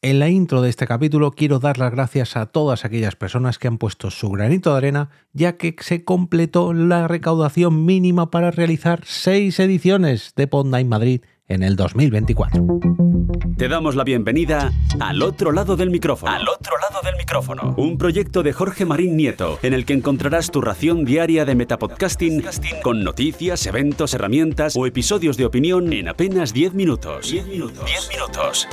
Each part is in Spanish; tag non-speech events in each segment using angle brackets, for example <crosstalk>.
En la intro de este capítulo quiero dar las gracias a todas aquellas personas que han puesto su granito de arena, ya que se completó la recaudación mínima para realizar seis ediciones de Podnight Madrid en el 2024. Te damos la bienvenida al otro lado del micrófono. Al otro lado del micrófono. Un proyecto de Jorge Marín Nieto, en el que encontrarás tu ración diaria de metapodcasting con noticias, eventos, herramientas o episodios de opinión en apenas 10 minutos. 10 minutos. 10 minutos.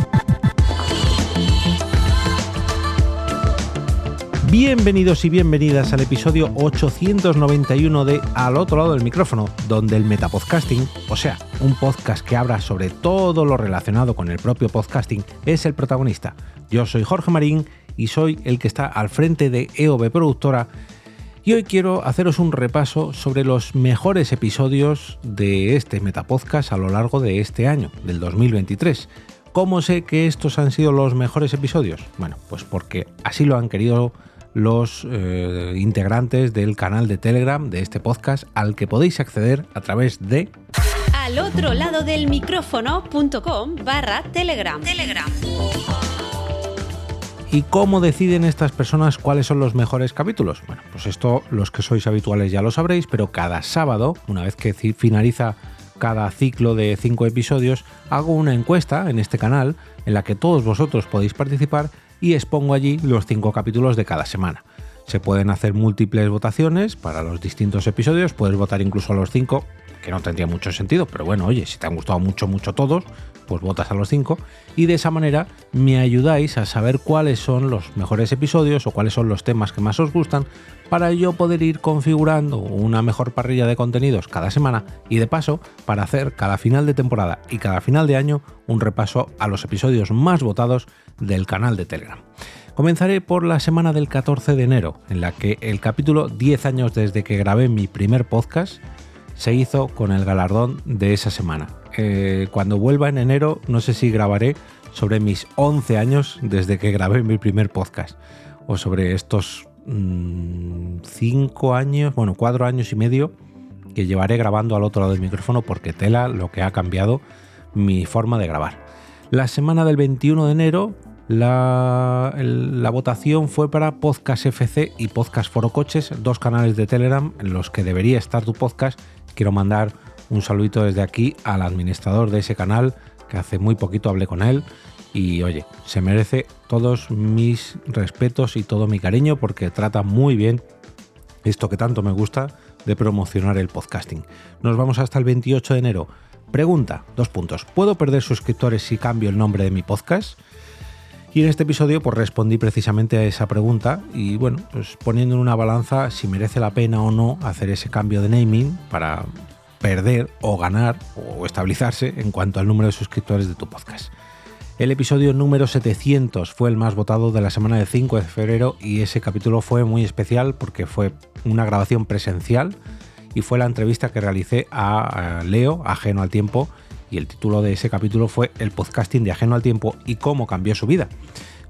Bienvenidos y bienvenidas al episodio 891 de Al otro lado del micrófono, donde el metapodcasting, o sea, un podcast que habla sobre todo lo relacionado con el propio podcasting, es el protagonista. Yo soy Jorge Marín y soy el que está al frente de EOB Productora y hoy quiero haceros un repaso sobre los mejores episodios de este Metapodcast a lo largo de este año, del 2023. ¿Cómo sé que estos han sido los mejores episodios? Bueno, pues porque así lo han querido los eh, integrantes del canal de Telegram de este podcast al que podéis acceder a través de al otro lado del micrófono.com barra telegram. telegram. ¿Y cómo deciden estas personas cuáles son los mejores capítulos? Bueno, pues esto los que sois habituales ya lo sabréis, pero cada sábado, una vez que finaliza cada ciclo de cinco episodios, hago una encuesta en este canal en la que todos vosotros podéis participar y expongo allí los cinco capítulos de cada semana. Se pueden hacer múltiples votaciones para los distintos episodios, puedes votar incluso a los cinco, que no tendría mucho sentido, pero bueno, oye, si te han gustado mucho, mucho todos, pues votas a los cinco y de esa manera me ayudáis a saber cuáles son los mejores episodios o cuáles son los temas que más os gustan para yo poder ir configurando una mejor parrilla de contenidos cada semana y de paso para hacer cada final de temporada y cada final de año un repaso a los episodios más votados del canal de Telegram. Comenzaré por la semana del 14 de enero, en la que el capítulo 10 años desde que grabé mi primer podcast se hizo con el galardón de esa semana. Eh, cuando vuelva en enero, no sé si grabaré sobre mis 11 años desde que grabé mi primer podcast, o sobre estos 5 mm, años, bueno, 4 años y medio que llevaré grabando al otro lado del micrófono porque tela lo que ha cambiado mi forma de grabar. La semana del 21 de enero la, votación fue para Podcast FC y Podcast Foro Coches, dos canales de Telegram en los que debería estar tu podcast. Quiero mandar un saludito desde aquí al administrador de ese canal, que hace muy poquito hablé con él. Y oye, se merece todos mis respetos y todo mi cariño porque trata muy bien esto que tanto me gusta de promocionar el podcasting. Nos vamos hasta el 28 de enero. Pregunta, dos puntos. ¿Puedo perder suscriptores si cambio el nombre de mi podcast? Y en este episodio pues respondí precisamente a esa pregunta y bueno, pues poniendo en una balanza si merece la pena o no hacer ese cambio de naming para perder o ganar o estabilizarse en cuanto al número de suscriptores de tu podcast. El episodio número 700 fue el más votado de la semana del 5 de febrero y ese capítulo fue muy especial porque fue una grabación presencial y fue la entrevista que realicé a Leo, ajeno al tiempo, y el título de ese capítulo fue El podcasting de ajeno al tiempo y cómo cambió su vida.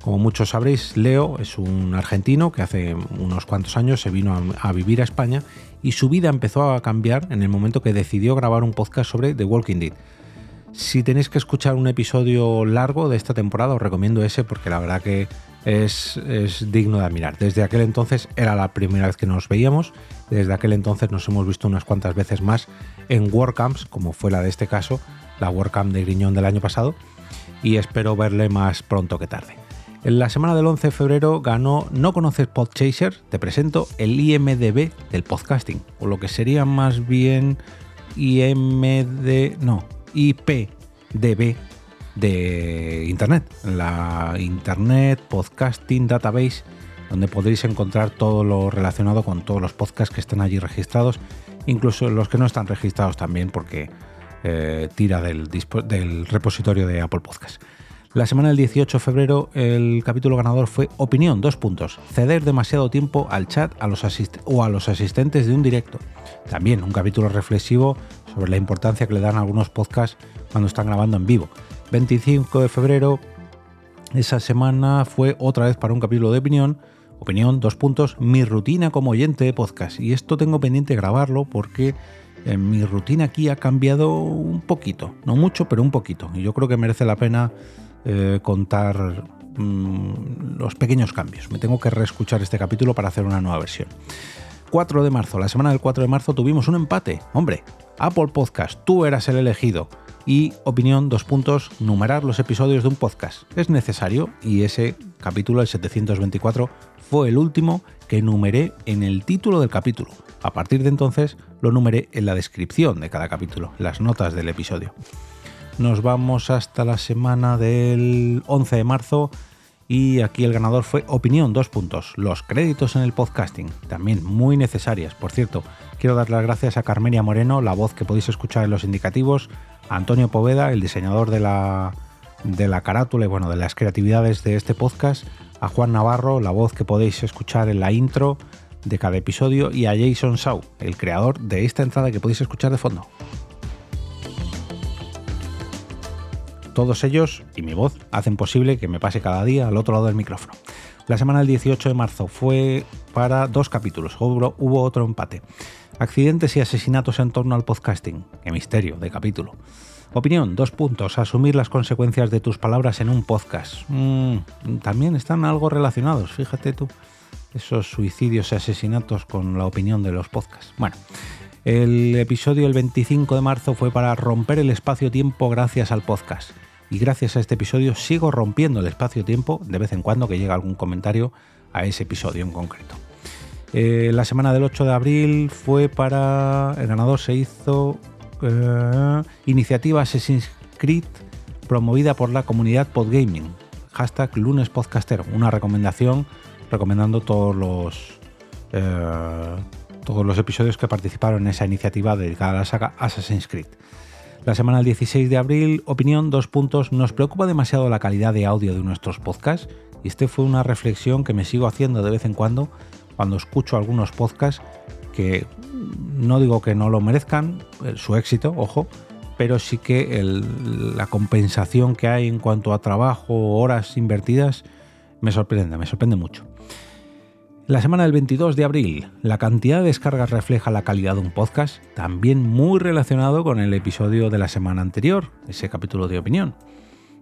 Como muchos sabréis, Leo es un argentino que hace unos cuantos años se vino a, vivir a España y su vida empezó a cambiar en el momento que decidió grabar un podcast sobre The Walking Dead. Si tenéis que escuchar un episodio largo de esta temporada, os recomiendo ese porque la verdad que es, es, digno de admirar. Desde aquel entonces era la primera vez que nos veíamos, desde aquel entonces nos hemos visto unas cuantas veces más en WordCamps, como fue la de este caso, la WordCamp de Griñón del año pasado, y espero verle más pronto que tarde. En la semana del 11 de febrero ganó ¿No conoces Podchaser? Te presento el IMDB del podcasting, o lo que sería más bien IMD, no, IPDB de Internet, la Internet Podcasting Database, donde podréis encontrar todo lo relacionado con todos los podcasts que están allí registrados, incluso los que no están registrados también, porque eh, tira del, repositorio de Apple Podcasts. La semana del 18 de febrero el capítulo ganador fue Opinión, dos puntos. Ceder demasiado tiempo al chat a los o a los asistentes de un directo. También un capítulo reflexivo sobre la importancia que le dan algunos podcasts cuando están grabando en vivo. 25 de febrero, esa semana fue otra vez para un capítulo de opinión. Opinión, dos puntos, mi rutina como oyente de podcast. Y esto tengo pendiente grabarlo porque eh, mi rutina aquí ha cambiado un poquito. No mucho, pero un poquito. Y yo creo que merece la pena eh, contar mm, los pequeños cambios. Me tengo que reescuchar este capítulo para hacer una nueva versión. 4 de marzo, la semana del 4 de marzo tuvimos un empate. Hombre, Apple Podcast, tú eras el elegido. Y opinión, dos puntos, numerar los episodios de un podcast. Es necesario y ese capítulo, el 724, fue el último que numeré en el título del capítulo. A partir de entonces lo numeré en la descripción de cada capítulo, las notas del episodio. Nos vamos hasta la semana del 11 de marzo y aquí el ganador fue Opinión, dos puntos. Los créditos en el podcasting, también muy necesarias. Por cierto, quiero dar las gracias a Carmenia Moreno, la voz que podéis escuchar en los indicativos, a Antonio Poveda, el diseñador de la, de la carátula y bueno, de las creatividades de este podcast, a Juan Navarro, la voz que podéis escuchar en la intro de cada episodio, y a Jason Shaw, el creador de esta entrada que podéis escuchar de fondo. Todos ellos y mi voz hacen posible que me pase cada día al otro lado del micrófono. La semana del 18 de marzo fue para dos capítulos, hubo, otro empate. Accidentes y asesinatos en torno al podcasting. Qué misterio de capítulo. Opinión, dos puntos. Asumir las consecuencias de tus palabras en un podcast. Mm, también están algo relacionados, fíjate tú. Esos suicidios y asesinatos con la opinión de los podcasts. Bueno, el episodio el 25 de marzo fue para romper el espacio-tiempo gracias al podcast. Y gracias a este episodio sigo rompiendo el espacio-tiempo de vez en cuando que llega algún comentario a ese episodio en concreto. Eh, la semana del 8 de abril fue para... El ganador se hizo eh, iniciativa Assassin's Creed promovida por la comunidad Podgaming. Hashtag lunes podcastero. Una recomendación recomendando todos los, eh, todos los episodios que participaron en esa iniciativa dedicada a la saga Assassin's Creed. La semana del 16 de abril, opinión, dos puntos. Nos preocupa demasiado la calidad de audio de nuestros podcasts. Y este fue una reflexión que me sigo haciendo de vez en cuando cuando escucho algunos podcasts que no digo que no lo merezcan, eh, su éxito, ojo, pero sí que la compensación que hay en cuanto a trabajo, horas invertidas, me sorprende, me sorprende mucho. La semana del 22 de abril, la cantidad de descargas refleja la calidad de un podcast, también muy relacionado con el episodio de la semana anterior, ese capítulo de opinión.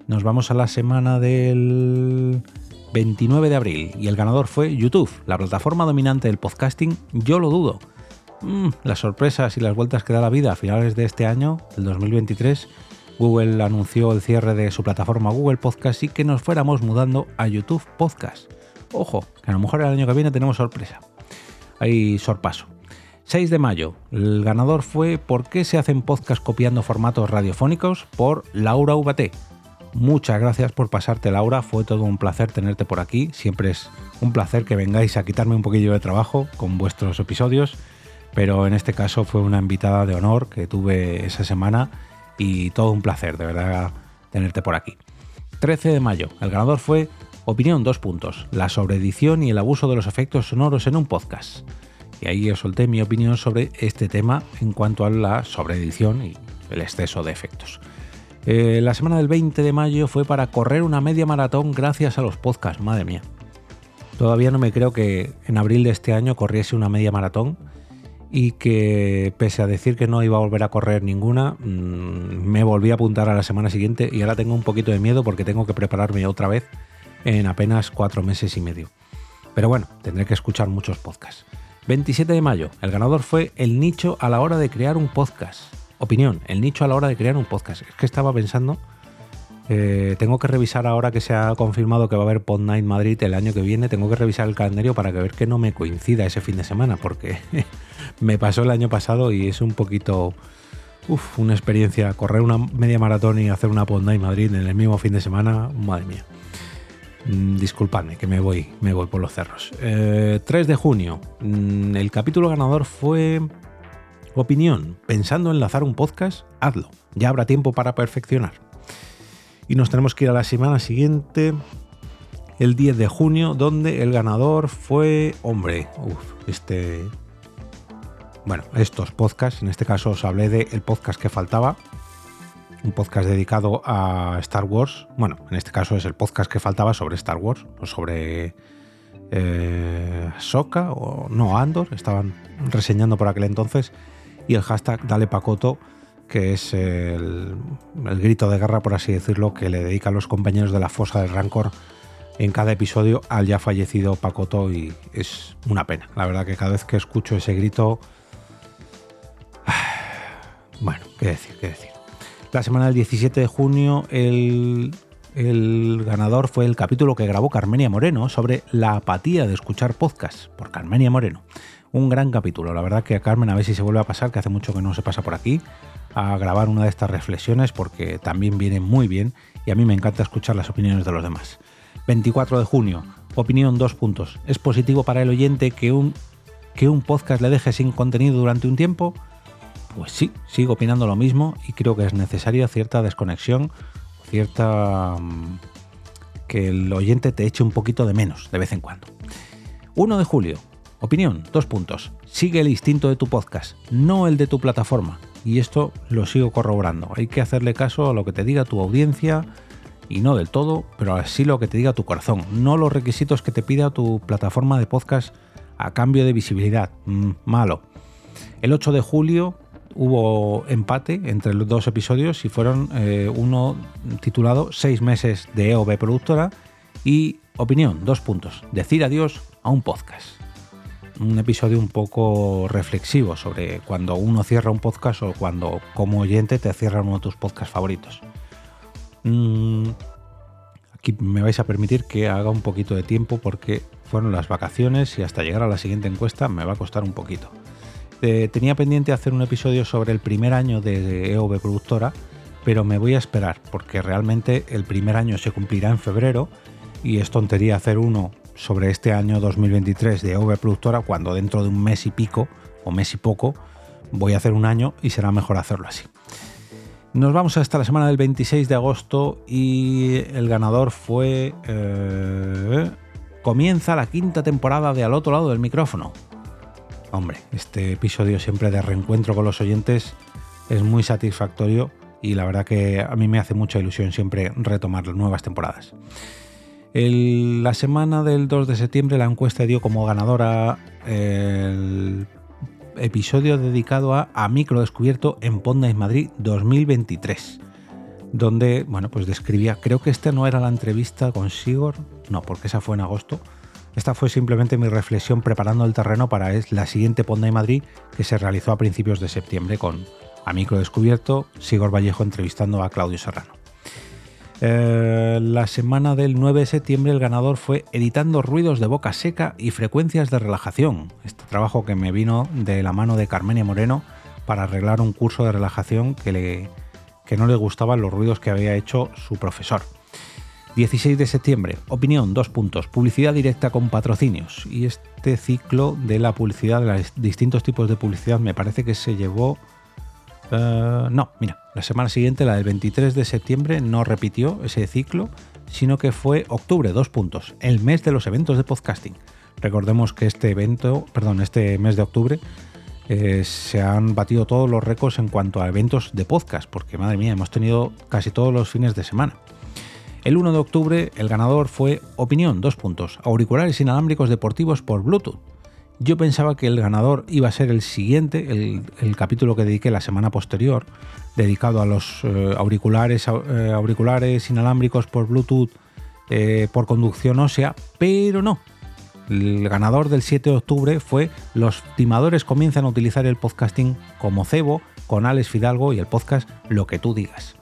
Nos vamos a la semana del 29 de abril y el ganador fue YouTube, la plataforma dominante del podcasting, yo lo dudo. Mm, las sorpresas y las vueltas que da la vida a finales de este año, el 2023, Google anunció el cierre de su plataforma Google Podcast y que nos fuéramos mudando a YouTube Podcast. Ojo, que a lo mejor el año que viene tenemos sorpresa. Hay sorpaso. 6 de mayo, el ganador fue ¿Por qué se hacen podcasts copiando formatos radiofónicos? por Laura Ubaté. Muchas gracias por pasarte, Laura. Fue todo un placer tenerte por aquí. Siempre es un placer que vengáis a quitarme un poquillo de trabajo con vuestros episodios. Pero en este caso fue una invitada de honor que tuve esa semana y todo un placer, de verdad, tenerte por aquí. 13 de mayo, el ganador fue Opinión dos puntos, la sobreedición y el abuso de los efectos sonoros en un podcast. Y ahí os solté mi opinión sobre este tema en cuanto a la sobreedición y el exceso de efectos. Eh, la semana del 20 de mayo fue para correr una media maratón gracias a los podcasts, madre mía. Todavía no me creo que en abril de este año corriese una media maratón y que pese a decir que no iba a volver a correr ninguna, mm, me volví a apuntar a la semana siguiente y ahora tengo un poquito de miedo porque tengo que prepararme otra vez en apenas cuatro meses y medio. Pero bueno, tendré que escuchar muchos podcasts. 27 de mayo, el ganador fue el nicho a la hora de crear un podcast. Opinión, el nicho a la hora de crear un podcast. Es que estaba pensando, eh, tengo que revisar ahora que se ha confirmado que va a haber Pod Night Madrid el año que viene, tengo que revisar el calendario para que ver que no me coincida ese fin de semana, porque <laughs> me pasó el año pasado y es un poquito... Uf, una experiencia, correr una media maratón y hacer una Pod Night Madrid en el mismo fin de semana, madre mía. Mm, disculpadme que me voy, me voy por los cerros. 3 eh, de junio. Mm, el capítulo ganador fue Opinión, pensando en lanzar un podcast, hazlo. Ya habrá tiempo para perfeccionar. Y nos tenemos que ir a la semana siguiente, el 10 de junio, donde el ganador fue, hombre, este... Bueno, estos podcasts, en este caso os hablé del podcast que faltaba, un podcast dedicado a Star Wars. Bueno, en este caso es el podcast que faltaba sobre Star Wars, o sobre eh, Soka, o no, Andor, estaban reseñando por aquel entonces y el hashtag Dale Pacoto, que es el, grito de guerra, por así decirlo, que le dedican los compañeros de la fosa del Rancor en cada episodio al ya fallecido Pacoto y es una pena. La verdad que cada vez que escucho ese grito... <sighs> Bueno, qué decir, qué decir. La semana del 17 de junio el, ganador fue el capítulo que grabó Carmenia Moreno sobre la apatía de escuchar podcast por Carmenia Moreno. Un gran capítulo, la verdad que a Carmen a ver si se vuelve a pasar, que hace mucho que no se pasa por aquí, a grabar una de estas reflexiones porque también viene muy bien y a mí me encanta escuchar las opiniones de los demás. 24 de junio, opinión dos puntos. ¿Es positivo para el oyente que un, que un podcast le deje sin contenido durante un tiempo? Pues sí, sigo opinando lo mismo y creo que es necesaria cierta desconexión, cierta... Mm, que el oyente te eche un poquito de menos de vez en cuando. 1 de julio, opinión, dos puntos. Sigue el instinto de tu podcast, no el de tu plataforma. Y esto lo sigo corroborando. Hay que hacerle caso a lo que te diga tu audiencia, y no del todo, pero así lo que te diga tu corazón, no los requisitos que te pida tu plataforma de podcast a cambio de visibilidad. Mm, malo. El 8 de julio hubo empate entre los dos episodios y fueron eh, uno titulado Seis meses de EOB productora y opinión, dos puntos, decir adiós a un podcast. Un episodio un poco reflexivo sobre cuando uno cierra un podcast o cuando como oyente te cierra uno de tus podcasts favoritos. Mm, aquí me vais a permitir que haga un poquito de tiempo porque fueron las vacaciones y hasta llegar a la siguiente encuesta me va a costar un poquito. Tenía pendiente hacer un episodio sobre el primer año de EOB Productora, pero me voy a esperar porque realmente el primer año se cumplirá en febrero y es tontería hacer uno sobre este año 2023 de EOB Productora cuando dentro de un mes y pico o mes y poco voy a hacer un año y será mejor hacerlo así. Nos vamos hasta la semana del 26 de agosto y el ganador fue... Eh, comienza la quinta temporada de Al otro lado del micrófono. Hombre, este episodio siempre de reencuentro con los oyentes es muy satisfactorio y la verdad que a mí me hace mucha ilusión siempre retomar las nuevas temporadas. la semana del 2 de septiembre la encuesta dio como ganadora el episodio dedicado a, a Micro Descubierto en Ponda Madrid 2023, donde, bueno, pues describía, creo que esta no era la entrevista con Sigor, no, porque esa fue en agosto, esta fue simplemente mi reflexión preparando el terreno para la siguiente Ponda Madrid que se realizó a principios de septiembre con A Micro Descubierto, Sigor Vallejo entrevistando a Claudio Serrano. Eh, la semana del 9 de septiembre el ganador fue Editando ruidos de boca seca y frecuencias de relajación. Este trabajo que me vino de la mano de Carmenia Moreno para arreglar un curso de relajación que, le, que no le gustaban los ruidos que había hecho su profesor. 16 de septiembre, opinión, dos puntos, publicidad directa con patrocinios. Y este ciclo de la publicidad, de los distintos tipos de publicidad, me parece que se llevó eh, no, mira, la semana siguiente, la del 23 de septiembre, no repitió ese ciclo, sino que fue octubre, dos puntos, el mes de los eventos de podcasting. Recordemos que este evento, perdón, este mes de octubre, eh, se han batido todos los récords en cuanto a eventos de podcast, porque madre mía, hemos tenido casi todos los fines de semana. El 1 de octubre, el ganador fue Opinión, dos puntos, auriculares inalámbricos deportivos por Bluetooth. Yo pensaba que el ganador iba a ser el siguiente, el, capítulo que dediqué la semana posterior, dedicado a los eh, auriculares, eh, auriculares inalámbricos por Bluetooth eh, por conducción ósea, pero no. El ganador del 7 de octubre fue Los timadores comienzan a utilizar el podcasting como cebo con Alex Fidalgo y el podcast Lo que tú digas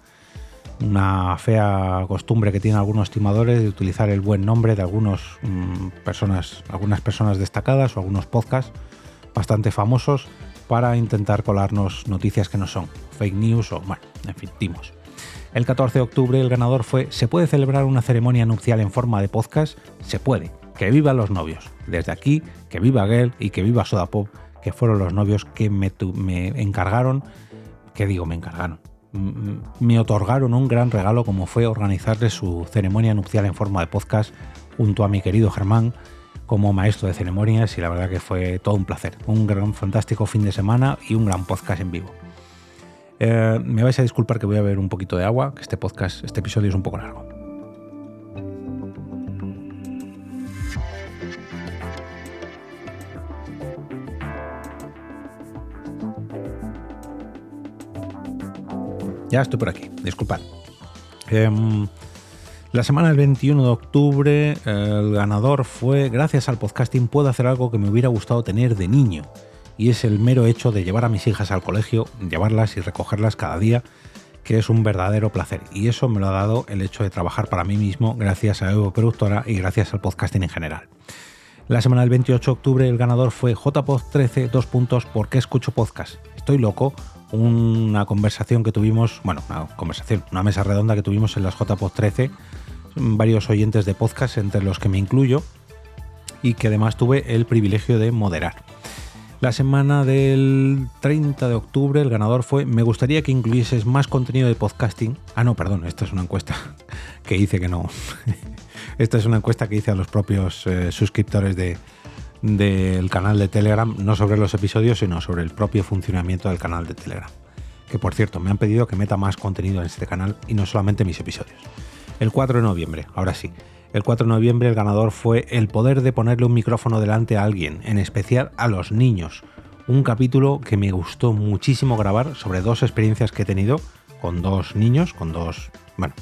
una fea costumbre que tienen algunos estimadores de utilizar el buen nombre de algunos, mm, personas, algunas personas destacadas o algunos podcasts bastante famosos para intentar colarnos noticias que no son, fake news o, bueno, en fin, timos. El 14 de octubre el ganador fue ¿Se puede celebrar una ceremonia nupcial en forma de podcast? Se puede. Que vivan los novios. Desde aquí, que viva Gel y que viva Soda Pop, que fueron los novios que me, me encargaron, que digo, me encargaron, me otorgaron un gran regalo como fue organizarles su ceremonia nupcial en forma de podcast junto a mi querido Germán como maestro de ceremonias y la verdad que fue todo un placer, un gran fantástico fin de semana y un gran podcast en vivo. Eh, me vais a disculpar que voy a beber un poquito de agua, que este podcast, este episodio es un poco largo. Ya estoy por aquí, disculpad. Em, La semana del 21 de octubre el ganador fue Gracias al podcasting puedo hacer algo que me hubiera gustado tener de niño. Y es el mero hecho de llevar a mis hijas al colegio, llevarlas y recogerlas cada día, que es un verdadero placer. Y eso me lo ha dado el hecho de trabajar para mí mismo gracias a Evo Productora y gracias al podcasting en general. La semana del 28 de octubre el ganador fue JPod13, dos puntos, ¿por qué escucho podcast? Estoy loco, una conversación que tuvimos, bueno, una conversación, una mesa redonda que tuvimos en las JPod13 varios oyentes de podcast, entre los que me incluyo, y que además tuve el privilegio de moderar. La semana del 30 de octubre el ganador fue Me gustaría que incluyieses más contenido de podcasting. Ah, no, perdón, esta es una encuesta <laughs> que hice que no. <laughs> esta es una encuesta que hice a los propios eh, suscriptores de, del canal de Telegram, no sobre los episodios, sino sobre el propio funcionamiento del canal de Telegram. Que por cierto, me han pedido que meta más contenido en este canal y no solamente mis episodios. El 4 de noviembre, ahora sí. El 4 de noviembre el ganador fue el poder de ponerle un micrófono delante a alguien, en especial a los niños. Un capítulo que me gustó muchísimo grabar sobre dos experiencias que he tenido con dos niños, con dos, bueno,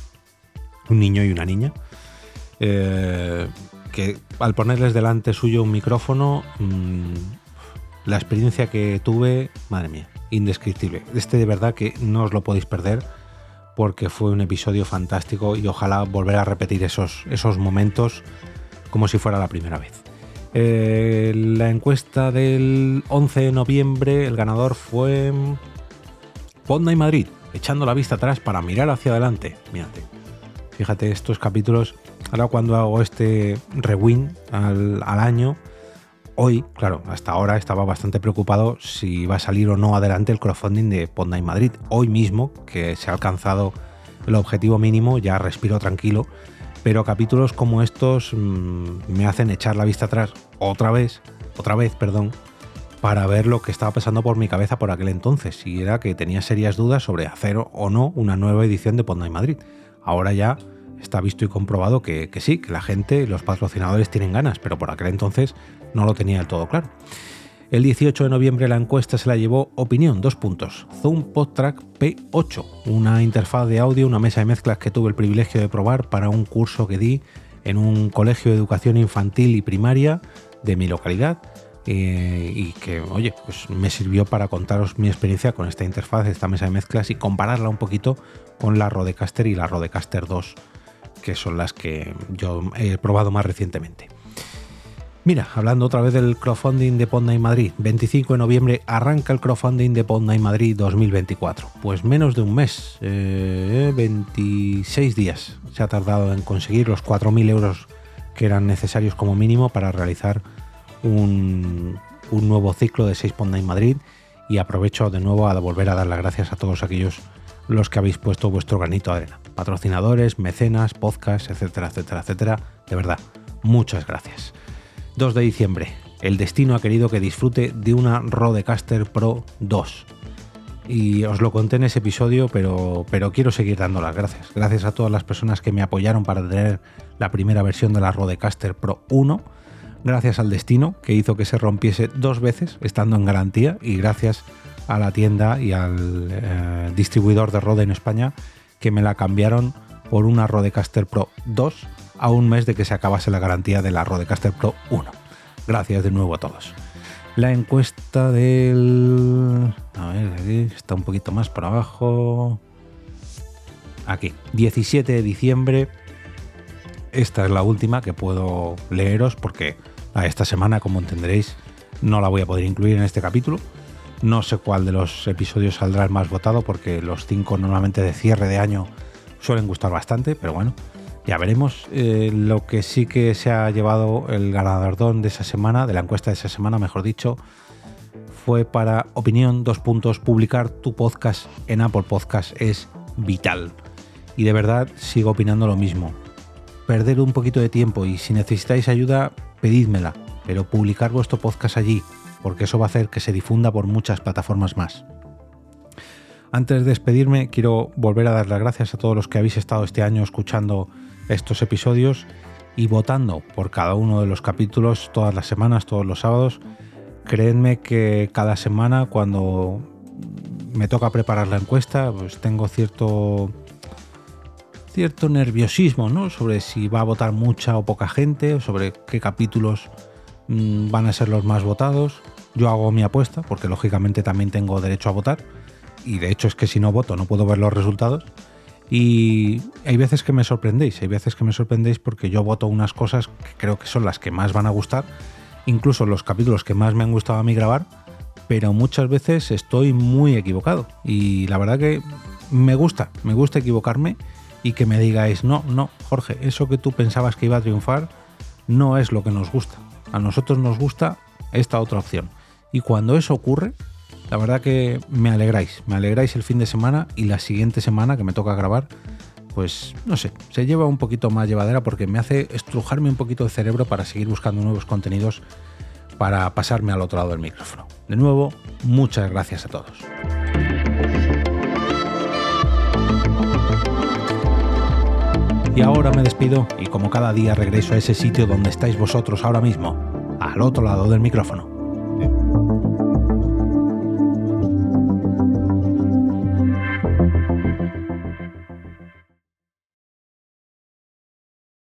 un niño y una niña. Eh, que al ponerles delante suyo un micrófono, mmm, la experiencia que tuve, madre mía, indescriptible. Este de verdad que no os lo podéis perder porque fue un episodio fantástico y ojalá volver a repetir esos, esos momentos como si fuera la primera vez. Eh, la encuesta del 11 de noviembre, el ganador fue Ponda y Madrid, echando la vista atrás para mirar hacia adelante. Mírate. Fíjate, estos capítulos, ahora cuando hago este rewind al, al año, hoy, claro, hasta ahora estaba bastante preocupado si va a salir o no adelante el crowdfunding de Ponda Madrid. Hoy mismo, que se ha alcanzado el objetivo mínimo, ya respiro tranquilo, pero capítulos como estos mmm, me hacen echar la vista atrás otra vez, otra vez, perdón, para ver lo que estaba pasando por mi cabeza por aquel entonces, si era que tenía serias dudas sobre hacer o no una nueva edición de Ponda Madrid. Ahora ya está visto y comprobado que, que, sí, que la gente, los patrocinadores tienen ganas, pero por aquel entonces no lo tenía del todo claro. El 18 de noviembre la encuesta se la llevó Opinión, dos puntos. Zoom PodTrack P8, una interfaz de audio, una mesa de mezclas que tuve el privilegio de probar para un curso que di en un colegio de educación infantil y primaria de mi localidad. Eh, y que, oye, pues me sirvió para contaros mi experiencia con esta interfaz, esta mesa de mezclas y compararla un poquito con la Rodecaster y la Rodecaster 2 que son las que yo he probado más recientemente. Mira, hablando otra vez del crowdfunding de Podnight Madrid, 25 de noviembre arranca el crowdfunding de Podnight Madrid 2024. Pues menos de un mes, eh, 26 días se ha tardado en conseguir los 4.000 euros que eran necesarios como mínimo para realizar un, un nuevo ciclo de 6 Podnight Madrid y aprovecho de nuevo a volver a dar las gracias a todos aquellos los que habéis puesto vuestro granito de arena. Patrocinadores, mecenas, podcasts, etcétera, etcétera, etcétera. De verdad, muchas gracias. 2 de diciembre. El destino ha querido que disfrute de una Rodecaster Pro 2. Y os lo conté en ese episodio, pero, pero quiero seguir dando las gracias. Gracias a todas las personas que me apoyaron para tener la primera versión de la Rodecaster Pro 1. Gracias al destino que hizo que se rompiese dos veces estando en garantía y gracias la tienda y al eh, distribuidor de Rode en España que me la cambiaron por una Rodecaster Pro 2 a un mes de que se acabase la garantía de la Rodecaster Pro 1. Gracias de nuevo a todos. La encuesta del... A ver, aquí está un poquito más por abajo. Aquí, 17 de diciembre. Esta es la última que puedo leeros porque a esta semana, como entenderéis, no la voy a poder incluir en este capítulo. No sé cuál de los episodios saldrá el más votado porque los cinco normalmente de cierre de año suelen gustar bastante, pero bueno, ya veremos. Eh, lo que sí que se ha llevado el ganador de esa semana, de la encuesta de esa semana, mejor dicho, fue para opinión, dos puntos, publicar tu podcast en Apple Podcast es vital. Y de verdad sigo opinando lo mismo. Perder un poquito de tiempo y si necesitáis ayuda, pedídmela, pero publicar vuestro podcast allí, porque eso va a hacer que se difunda por muchas plataformas más. Antes de despedirme, quiero volver a dar las gracias a todos los que habéis estado este año escuchando estos episodios y votando por cada uno de los capítulos todas las semanas, todos los sábados. Creedme que cada semana cuando me toca preparar la encuesta, pues tengo cierto cierto nerviosismo, ¿no? Sobre si va a votar mucha o poca gente, sobre qué capítulos mm, van a ser los más votados. Yo hago mi apuesta, porque lógicamente también tengo derecho a votar. Y de hecho es que si no voto no puedo ver los resultados. Y hay veces que me sorprendéis, hay veces que me sorprendéis porque yo voto unas cosas que creo que son las que más van a gustar, incluso los capítulos que más me han gustado a mí grabar, pero muchas veces estoy muy equivocado. Y la verdad que me gusta, me gusta equivocarme y que me digáis, no, no, Jorge, eso que tú pensabas que iba a triunfar no es lo que nos gusta. A nosotros nos gusta esta otra opción. Y cuando eso ocurre, la verdad que me alegráis, me alegráis el fin de semana y la siguiente semana que me toca grabar, pues no sé, se lleva un poquito más llevadera porque me hace estrujarme un poquito el cerebro para seguir buscando nuevos contenidos para pasarme al otro lado del micrófono. De nuevo, muchas gracias a todos. Y ahora me despido y como cada día regreso a ese sitio donde estáis vosotros ahora mismo, al otro lado del micrófono.